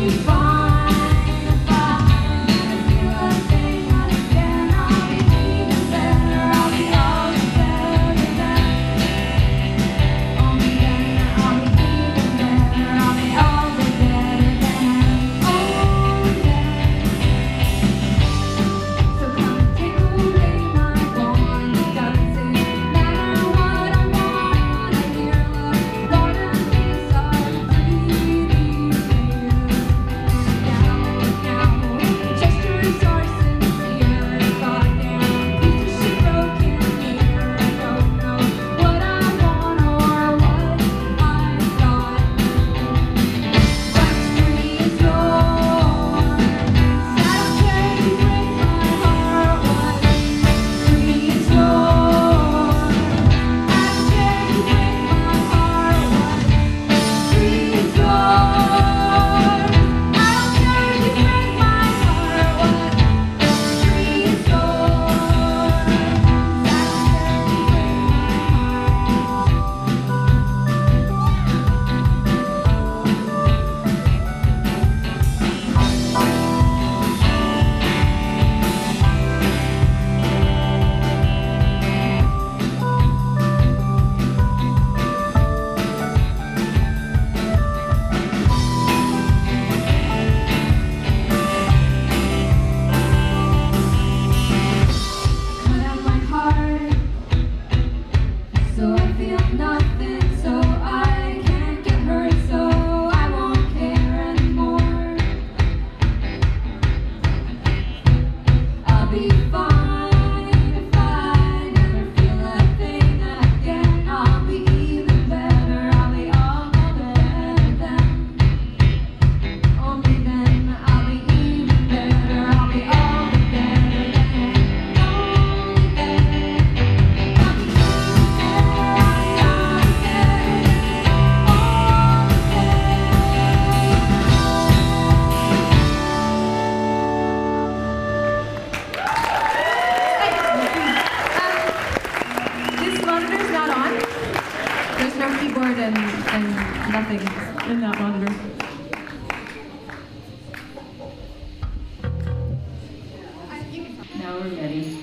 you find Now we're ready.